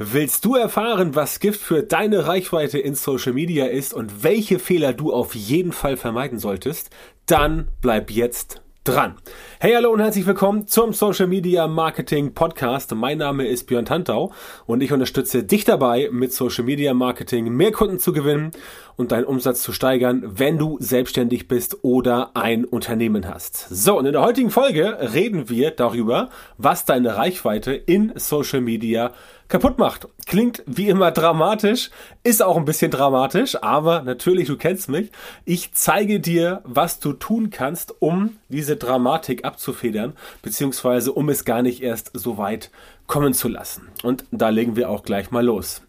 Willst du erfahren, was Gift für deine Reichweite in Social Media ist und welche Fehler du auf jeden Fall vermeiden solltest? Dann bleib jetzt dran. Hey, hallo und herzlich willkommen zum Social Media Marketing Podcast. Mein Name ist Björn Tantau und ich unterstütze dich dabei, mit Social Media Marketing mehr Kunden zu gewinnen und deinen Umsatz zu steigern, wenn du selbstständig bist oder ein Unternehmen hast. So, und in der heutigen Folge reden wir darüber, was deine Reichweite in Social Media kaputt macht. Klingt wie immer dramatisch, ist auch ein bisschen dramatisch, aber natürlich, du kennst mich. Ich zeige dir, was du tun kannst, um diese Dramatik abzufedern, beziehungsweise um es gar nicht erst so weit kommen zu lassen. Und da legen wir auch gleich mal los.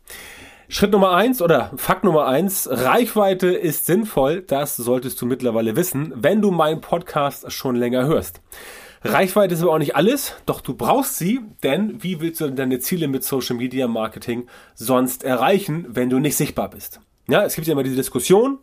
Schritt Nummer eins oder Fakt Nummer eins, Reichweite ist sinnvoll, das solltest du mittlerweile wissen, wenn du meinen Podcast schon länger hörst. Reichweite ist aber auch nicht alles, doch du brauchst sie, denn wie willst du deine Ziele mit Social Media Marketing sonst erreichen, wenn du nicht sichtbar bist? Ja, es gibt ja immer diese Diskussion,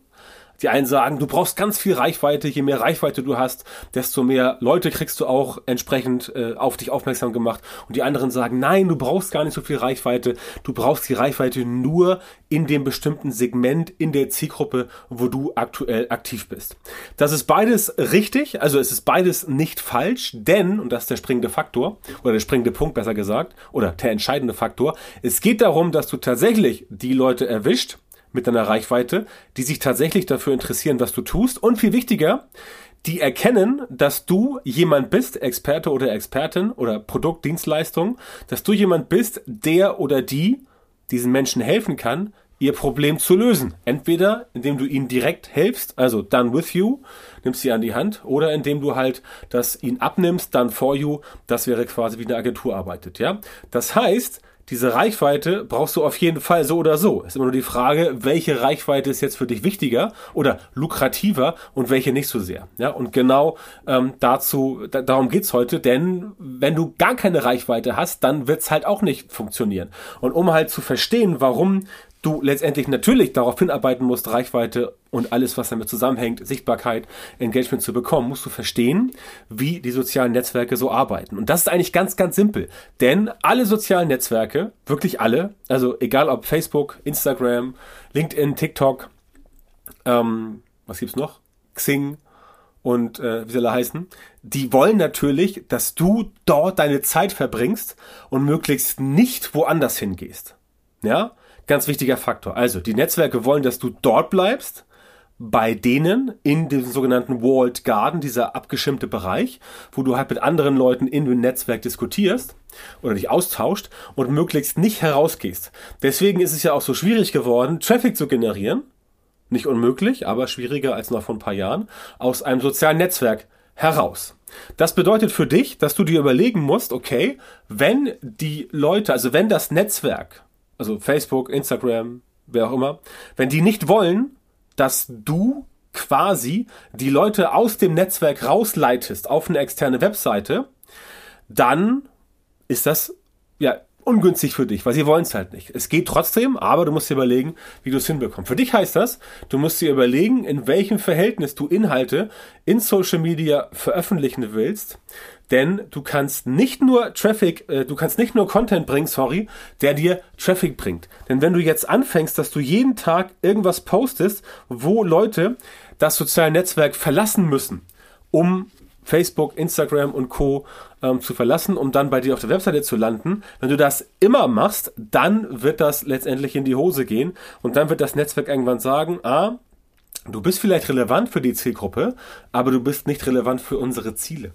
die einen sagen, du brauchst ganz viel Reichweite, je mehr Reichweite du hast, desto mehr Leute kriegst du auch entsprechend äh, auf dich aufmerksam gemacht. Und die anderen sagen, nein, du brauchst gar nicht so viel Reichweite, du brauchst die Reichweite nur in dem bestimmten Segment, in der Zielgruppe, wo du aktuell aktiv bist. Das ist beides richtig, also es ist beides nicht falsch, denn, und das ist der springende Faktor, oder der springende Punkt besser gesagt, oder der entscheidende Faktor, es geht darum, dass du tatsächlich die Leute erwischt, mit deiner Reichweite, die sich tatsächlich dafür interessieren, was du tust und viel wichtiger, die erkennen, dass du jemand bist, Experte oder Expertin oder Produkt, Dienstleistung, dass du jemand bist, der oder die diesen Menschen helfen kann, ihr Problem zu lösen. Entweder indem du ihnen direkt hilfst, also done with you, nimmst sie an die Hand, oder indem du halt das ihnen abnimmst, done for you, das wäre quasi wie eine Agentur arbeitet, ja. Das heißt, diese Reichweite brauchst du auf jeden Fall so oder so. Ist immer nur die Frage, welche Reichweite ist jetzt für dich wichtiger oder lukrativer und welche nicht so sehr. Ja, und genau ähm, dazu, da, darum geht's heute, denn wenn du gar keine Reichweite hast, dann wird's halt auch nicht funktionieren. Und um halt zu verstehen, warum du letztendlich natürlich darauf hinarbeiten musst, Reichweite und alles, was damit zusammenhängt, Sichtbarkeit, Engagement zu bekommen, musst du verstehen, wie die sozialen Netzwerke so arbeiten. Und das ist eigentlich ganz, ganz simpel. Denn alle sozialen Netzwerke, wirklich alle, also egal ob Facebook, Instagram, LinkedIn, TikTok, ähm, was gibt's noch? Xing, und äh, wie soll er heißen, die wollen natürlich, dass du dort deine Zeit verbringst und möglichst nicht woanders hingehst. Ja? Ganz wichtiger Faktor. Also, die Netzwerke wollen, dass du dort bleibst, bei denen in diesem sogenannten Walled Garden, dieser abgeschirmte Bereich, wo du halt mit anderen Leuten in dem Netzwerk diskutierst oder dich austauscht und möglichst nicht herausgehst. Deswegen ist es ja auch so schwierig geworden, Traffic zu generieren. Nicht unmöglich, aber schwieriger als noch vor ein paar Jahren, aus einem sozialen Netzwerk heraus. Das bedeutet für dich, dass du dir überlegen musst, okay, wenn die Leute, also wenn das Netzwerk also Facebook, Instagram, wer auch immer, wenn die nicht wollen, dass du quasi die Leute aus dem Netzwerk rausleitest auf eine externe Webseite, dann ist das ja ungünstig für dich, weil sie wollen es halt nicht. Es geht trotzdem, aber du musst dir überlegen, wie du es hinbekommst. Für dich heißt das, du musst dir überlegen, in welchem Verhältnis du Inhalte in Social Media veröffentlichen willst, denn du kannst nicht nur Traffic, äh, du kannst nicht nur Content bringen, sorry, der dir Traffic bringt. Denn wenn du jetzt anfängst, dass du jeden Tag irgendwas postest, wo Leute das soziale Netzwerk verlassen müssen, um Facebook, Instagram und Co. Ähm, zu verlassen, um dann bei dir auf der Webseite zu landen. Wenn du das immer machst, dann wird das letztendlich in die Hose gehen und dann wird das Netzwerk irgendwann sagen, ah, du bist vielleicht relevant für die Zielgruppe, aber du bist nicht relevant für unsere Ziele.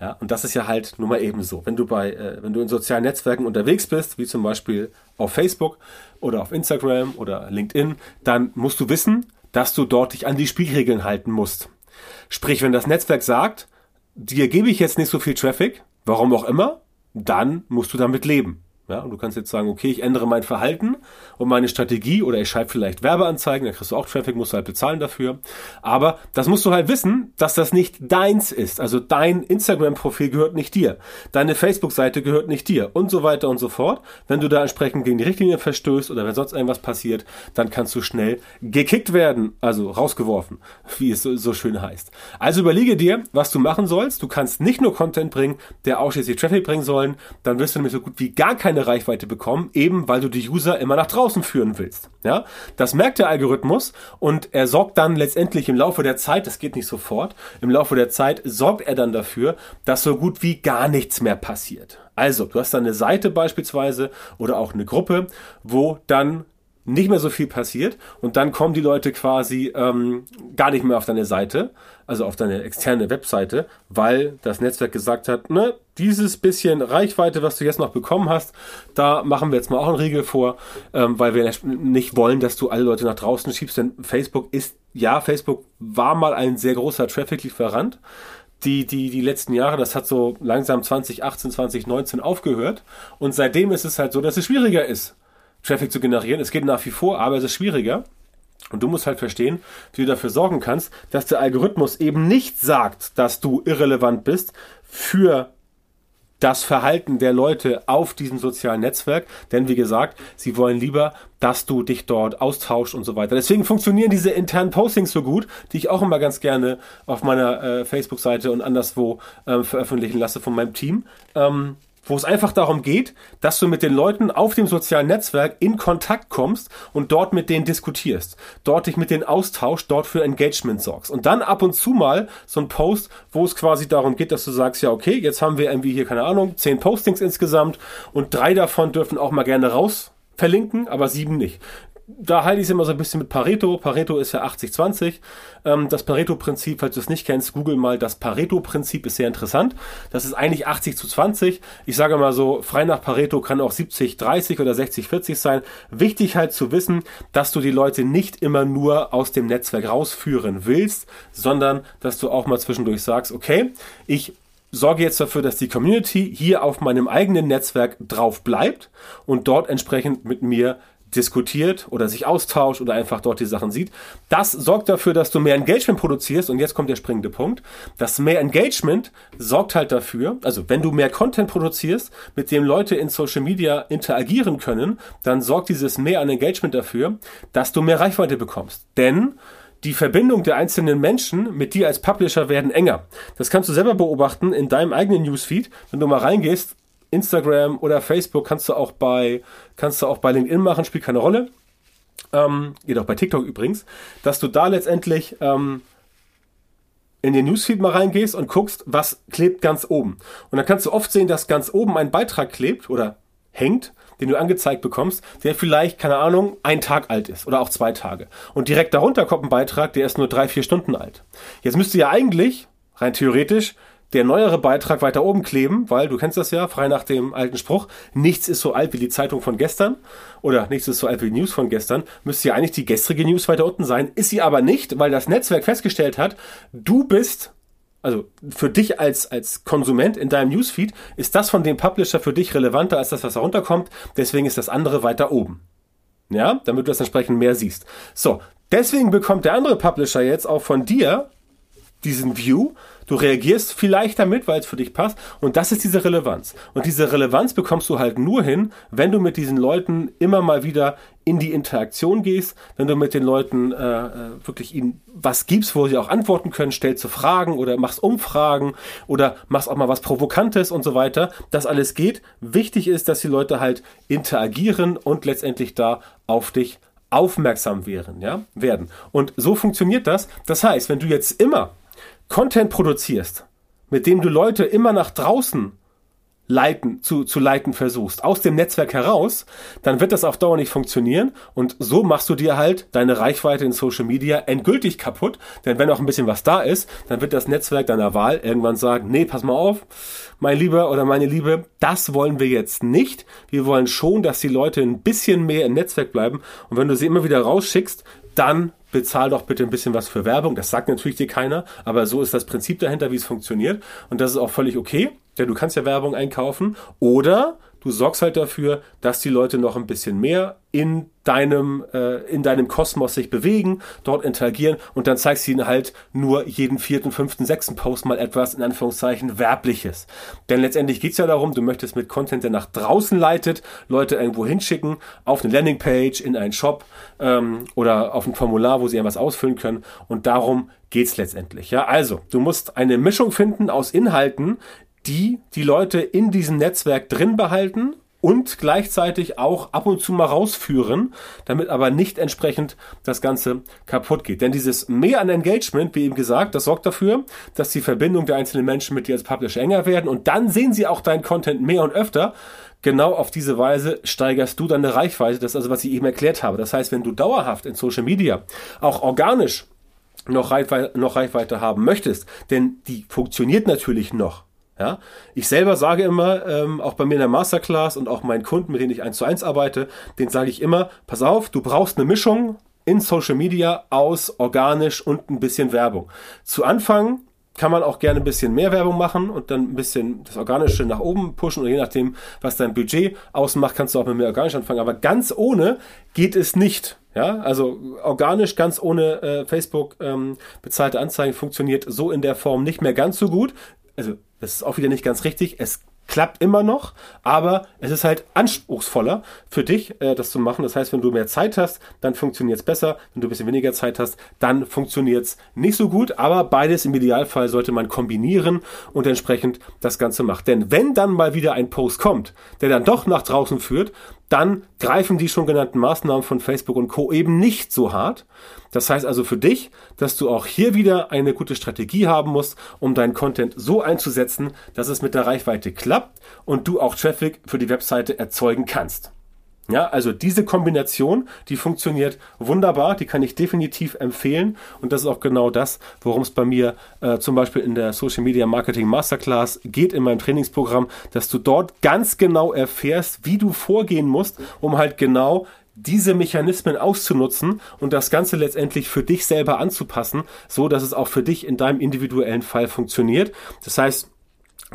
Ja, und das ist ja halt nun mal eben so. Wenn du bei, äh, wenn du in sozialen Netzwerken unterwegs bist, wie zum Beispiel auf Facebook oder auf Instagram oder LinkedIn, dann musst du wissen, dass du dort dich an die Spielregeln halten musst. Sprich, wenn das Netzwerk sagt, dir gebe ich jetzt nicht so viel Traffic, warum auch immer, dann musst du damit leben. Ja, und du kannst jetzt sagen, okay, ich ändere mein Verhalten und meine Strategie oder ich schreibe vielleicht Werbeanzeigen, dann kriegst du auch Traffic, musst du halt bezahlen dafür. Aber das musst du halt wissen, dass das nicht deins ist. Also dein Instagram-Profil gehört nicht dir. Deine Facebook-Seite gehört nicht dir und so weiter und so fort. Wenn du da entsprechend gegen die Richtlinie verstößt oder wenn sonst irgendwas passiert, dann kannst du schnell gekickt werden, also rausgeworfen, wie es so, so schön heißt. Also überlege dir, was du machen sollst. Du kannst nicht nur Content bringen, der ausschließlich Traffic bringen sollen, dann wirst du nämlich so gut wie gar keine keine Reichweite bekommen, eben weil du die User immer nach draußen führen willst. Ja, das merkt der Algorithmus und er sorgt dann letztendlich im Laufe der Zeit, das geht nicht sofort, im Laufe der Zeit sorgt er dann dafür, dass so gut wie gar nichts mehr passiert. Also, du hast dann eine Seite beispielsweise oder auch eine Gruppe, wo dann nicht mehr so viel passiert und dann kommen die Leute quasi ähm, gar nicht mehr auf deine Seite, also auf deine externe Webseite, weil das Netzwerk gesagt hat, ne, dieses bisschen Reichweite, was du jetzt noch bekommen hast, da machen wir jetzt mal auch einen Riegel vor, ähm, weil wir nicht wollen, dass du alle Leute nach draußen schiebst, denn Facebook ist, ja, Facebook war mal ein sehr großer Traffic-Lieferant, die, die, die letzten Jahre, das hat so langsam 2018, 2019 aufgehört. Und seitdem ist es halt so, dass es schwieriger ist, Traffic zu generieren. Es geht nach wie vor, aber es ist schwieriger. Und du musst halt verstehen, wie du dafür sorgen kannst, dass der Algorithmus eben nicht sagt, dass du irrelevant bist für das Verhalten der Leute auf diesem sozialen Netzwerk. Denn wie gesagt, sie wollen lieber, dass du dich dort austauschst und so weiter. Deswegen funktionieren diese internen Postings so gut, die ich auch immer ganz gerne auf meiner äh, Facebook-Seite und anderswo äh, veröffentlichen lasse von meinem Team. Ähm, wo es einfach darum geht, dass du mit den Leuten auf dem sozialen Netzwerk in Kontakt kommst und dort mit denen diskutierst, dort dich mit denen austauschst, dort für Engagement sorgst. Und dann ab und zu mal so ein Post, wo es quasi darum geht, dass du sagst, ja, okay, jetzt haben wir irgendwie hier, keine Ahnung, zehn Postings insgesamt und drei davon dürfen auch mal gerne raus verlinken, aber sieben nicht da halte ich es immer so ein bisschen mit Pareto. Pareto ist ja 80-20. Ähm, das Pareto-Prinzip, falls du es nicht kennst, google mal. Das Pareto-Prinzip ist sehr interessant. Das ist eigentlich 80 zu 20. Ich sage mal so, frei nach Pareto kann auch 70-30 oder 60-40 sein. Wichtig halt zu wissen, dass du die Leute nicht immer nur aus dem Netzwerk rausführen willst, sondern dass du auch mal zwischendurch sagst, okay, ich sorge jetzt dafür, dass die Community hier auf meinem eigenen Netzwerk drauf bleibt und dort entsprechend mit mir diskutiert oder sich austauscht oder einfach dort die Sachen sieht. Das sorgt dafür, dass du mehr Engagement produzierst und jetzt kommt der springende Punkt. Das mehr Engagement sorgt halt dafür, also wenn du mehr Content produzierst, mit dem Leute in Social Media interagieren können, dann sorgt dieses mehr an Engagement dafür, dass du mehr Reichweite bekommst. Denn die Verbindung der einzelnen Menschen mit dir als Publisher werden enger. Das kannst du selber beobachten in deinem eigenen Newsfeed. Wenn du mal reingehst, Instagram oder Facebook kannst du auch bei, kannst du auch bei LinkedIn machen, spielt keine Rolle. Ähm, geht auch bei TikTok übrigens, dass du da letztendlich ähm, in den Newsfeed mal reingehst und guckst, was klebt ganz oben. Und dann kannst du oft sehen, dass ganz oben ein Beitrag klebt oder hängt, den du angezeigt bekommst, der vielleicht, keine Ahnung, ein Tag alt ist oder auch zwei Tage. Und direkt darunter kommt ein Beitrag, der ist nur drei, vier Stunden alt. Jetzt müsste ja eigentlich, rein theoretisch, der neuere Beitrag weiter oben kleben, weil du kennst das ja, frei nach dem alten Spruch, nichts ist so alt wie die Zeitung von gestern oder nichts ist so alt wie die News von gestern, müsste ja eigentlich die gestrige News weiter unten sein, ist sie aber nicht, weil das Netzwerk festgestellt hat, du bist also für dich als, als Konsument in deinem Newsfeed ist das von dem Publisher für dich relevanter als das, was da runterkommt. Deswegen ist das andere weiter oben. Ja, damit du das entsprechend mehr siehst. So, deswegen bekommt der andere Publisher jetzt auch von dir diesen View Du reagierst vielleicht damit, weil es für dich passt. Und das ist diese Relevanz. Und diese Relevanz bekommst du halt nur hin, wenn du mit diesen Leuten immer mal wieder in die Interaktion gehst, wenn du mit den Leuten äh, äh wirklich ihnen was gibst, wo sie auch antworten können, stellst du Fragen oder machst Umfragen oder machst auch mal was Provokantes und so weiter. Das alles geht. Wichtig ist, dass die Leute halt interagieren und letztendlich da auf dich aufmerksam werden, ja, werden. Und so funktioniert das. Das heißt, wenn du jetzt immer Content produzierst, mit dem du Leute immer nach draußen leiten, zu, zu leiten versuchst, aus dem Netzwerk heraus, dann wird das auf Dauer nicht funktionieren und so machst du dir halt deine Reichweite in Social Media endgültig kaputt, denn wenn auch ein bisschen was da ist, dann wird das Netzwerk deiner Wahl irgendwann sagen, nee, pass mal auf, mein Lieber oder meine Liebe, das wollen wir jetzt nicht. Wir wollen schon, dass die Leute ein bisschen mehr im Netzwerk bleiben und wenn du sie immer wieder rausschickst, dann bezahl doch bitte ein bisschen was für Werbung. Das sagt natürlich dir keiner, aber so ist das Prinzip dahinter, wie es funktioniert. Und das ist auch völlig okay, denn du kannst ja Werbung einkaufen. Oder du sorgst halt dafür, dass die Leute noch ein bisschen mehr in deinem, äh, in deinem Kosmos sich bewegen, dort interagieren und dann zeigst du ihnen halt nur jeden vierten, fünften, sechsten Post mal etwas in Anführungszeichen Werbliches. Denn letztendlich geht's ja darum, du möchtest mit Content, der nach draußen leitet, Leute irgendwo hinschicken, auf eine Landingpage, in einen Shop ähm, oder auf ein Formular, wo sie etwas ausfüllen können und darum geht's letztendlich. Ja, also du musst eine Mischung finden aus Inhalten, die die Leute in diesem Netzwerk drin behalten und gleichzeitig auch ab und zu mal rausführen, damit aber nicht entsprechend das Ganze kaputt geht. Denn dieses Mehr an Engagement, wie eben gesagt, das sorgt dafür, dass die Verbindung der einzelnen Menschen mit dir als Publisher enger werden und dann sehen sie auch deinen Content mehr und öfter. Genau auf diese Weise steigerst du deine Reichweite. Das ist also, was ich eben erklärt habe. Das heißt, wenn du dauerhaft in Social Media auch organisch noch Reichweite, noch Reichweite haben möchtest, denn die funktioniert natürlich noch. Ja, ich selber sage immer, ähm, auch bei mir in der Masterclass und auch meinen Kunden, mit denen ich eins zu eins arbeite, den sage ich immer, pass auf, du brauchst eine Mischung in Social Media aus organisch und ein bisschen Werbung. Zu Anfang kann man auch gerne ein bisschen mehr Werbung machen und dann ein bisschen das Organische nach oben pushen oder je nachdem, was dein Budget ausmacht, kannst du auch mit mehr organisch anfangen. Aber ganz ohne geht es nicht. Ja, also organisch ganz ohne äh, Facebook ähm, bezahlte Anzeigen funktioniert so in der Form nicht mehr ganz so gut. Also das ist auch wieder nicht ganz richtig. Es klappt immer noch, aber es ist halt anspruchsvoller für dich, äh, das zu machen. Das heißt, wenn du mehr Zeit hast, dann funktioniert es besser. Wenn du ein bisschen weniger Zeit hast, dann funktioniert es nicht so gut. Aber beides im Idealfall sollte man kombinieren und entsprechend das Ganze machen. Denn wenn dann mal wieder ein Post kommt, der dann doch nach draußen führt, dann greifen die schon genannten Maßnahmen von Facebook und Co. eben nicht so hart. Das heißt also für dich, dass du auch hier wieder eine gute Strategie haben musst, um deinen Content so einzusetzen, dass es mit der Reichweite klappt und du auch Traffic für die Webseite erzeugen kannst. Ja, also diese Kombination, die funktioniert wunderbar, die kann ich definitiv empfehlen und das ist auch genau das, worum es bei mir äh, zum Beispiel in der Social Media Marketing Masterclass geht in meinem Trainingsprogramm, dass du dort ganz genau erfährst, wie du vorgehen musst, um halt genau diese Mechanismen auszunutzen und das Ganze letztendlich für dich selber anzupassen, so dass es auch für dich in deinem individuellen Fall funktioniert. Das heißt,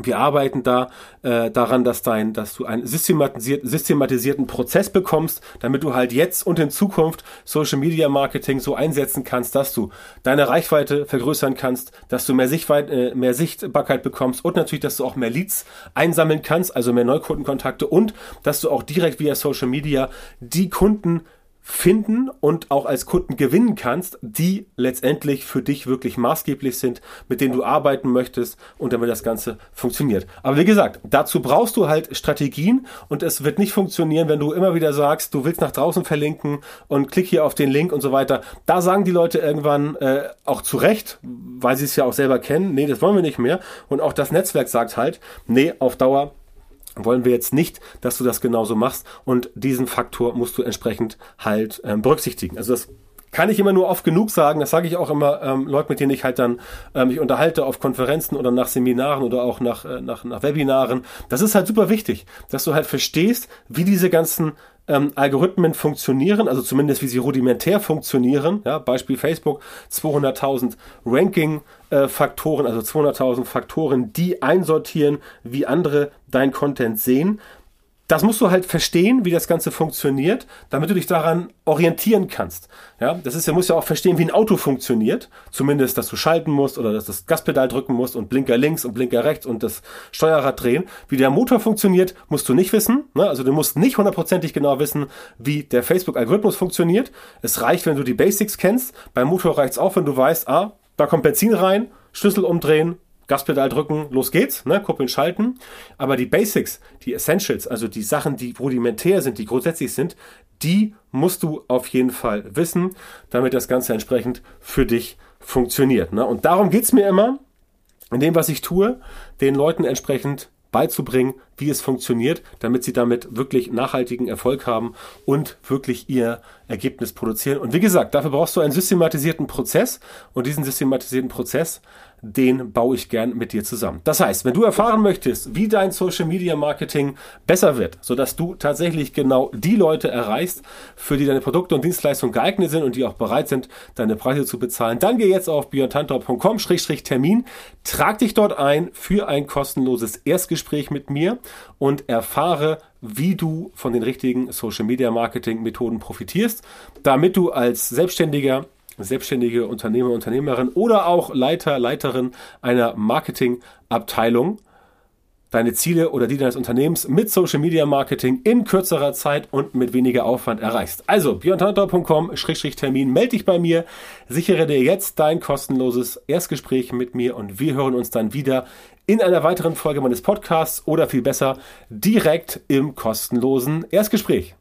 wir arbeiten da äh, daran, dass dein, dass du einen systematisiert, systematisierten Prozess bekommst, damit du halt jetzt und in Zukunft Social Media Marketing so einsetzen kannst, dass du deine Reichweite vergrößern kannst, dass du mehr, Sichtweit, äh, mehr Sichtbarkeit bekommst und natürlich, dass du auch mehr Leads einsammeln kannst, also mehr Neukundenkontakte und dass du auch direkt via Social Media die Kunden finden und auch als Kunden gewinnen kannst, die letztendlich für dich wirklich maßgeblich sind, mit denen du arbeiten möchtest und damit das Ganze funktioniert. Aber wie gesagt, dazu brauchst du halt Strategien und es wird nicht funktionieren, wenn du immer wieder sagst, du willst nach draußen verlinken und klick hier auf den Link und so weiter. Da sagen die Leute irgendwann äh, auch zu Recht, weil sie es ja auch selber kennen, nee, das wollen wir nicht mehr. Und auch das Netzwerk sagt halt, nee, auf Dauer wollen wir jetzt nicht, dass du das genauso machst und diesen Faktor musst du entsprechend halt ähm, berücksichtigen. Also das kann ich immer nur oft genug sagen, das sage ich auch immer ähm, Leute, mit denen ich halt dann ähm, mich unterhalte auf Konferenzen oder nach Seminaren oder auch nach, äh, nach, nach Webinaren. Das ist halt super wichtig, dass du halt verstehst, wie diese ganzen ähm, Algorithmen funktionieren, also zumindest wie sie rudimentär funktionieren. Ja, Beispiel Facebook, 200.000 Ranking-Faktoren, äh, also 200.000 Faktoren, die einsortieren, wie andere dein Content sehen das musst du halt verstehen, wie das Ganze funktioniert, damit du dich daran orientieren kannst. Ja, das ist ja, musst ja auch verstehen, wie ein Auto funktioniert. Zumindest, dass du schalten musst oder dass das Gaspedal drücken musst und Blinker links und Blinker rechts und das Steuerrad drehen. Wie der Motor funktioniert, musst du nicht wissen. Ne? Also du musst nicht hundertprozentig genau wissen, wie der Facebook-Algorithmus funktioniert. Es reicht, wenn du die Basics kennst. Beim Motor reicht es auch, wenn du weißt, ah, da kommt Benzin rein, Schlüssel umdrehen, Gaspedal drücken, los geht's, ne, Kuppeln schalten. Aber die Basics, die Essentials, also die Sachen, die rudimentär sind, die grundsätzlich sind, die musst du auf jeden Fall wissen, damit das Ganze entsprechend für dich funktioniert. Ne? Und darum geht's mir immer, in dem, was ich tue, den Leuten entsprechend beizubringen, wie es funktioniert, damit sie damit wirklich nachhaltigen Erfolg haben und wirklich ihr Ergebnis produzieren. Und wie gesagt, dafür brauchst du einen systematisierten Prozess und diesen systematisierten Prozess, den baue ich gern mit dir zusammen. Das heißt, wenn du erfahren möchtest, wie dein Social Media Marketing besser wird, sodass du tatsächlich genau die Leute erreichst, für die deine Produkte und Dienstleistungen geeignet sind und die auch bereit sind, deine Preise zu bezahlen, dann geh jetzt auf björntantor.com-termin, trag dich dort ein für ein kostenloses Erstgespräch mit mir und erfahre, wie du von den richtigen Social Media Marketing Methoden profitierst, damit du als Selbstständiger selbstständige Unternehmer, Unternehmerin oder auch Leiter, Leiterin einer Marketingabteilung deine Ziele oder die deines Unternehmens mit Social Media Marketing in kürzerer Zeit und mit weniger Aufwand erreichst. Also björntantor.com-termin, melde dich bei mir, sichere dir jetzt dein kostenloses Erstgespräch mit mir und wir hören uns dann wieder in einer weiteren Folge meines Podcasts oder viel besser direkt im kostenlosen Erstgespräch.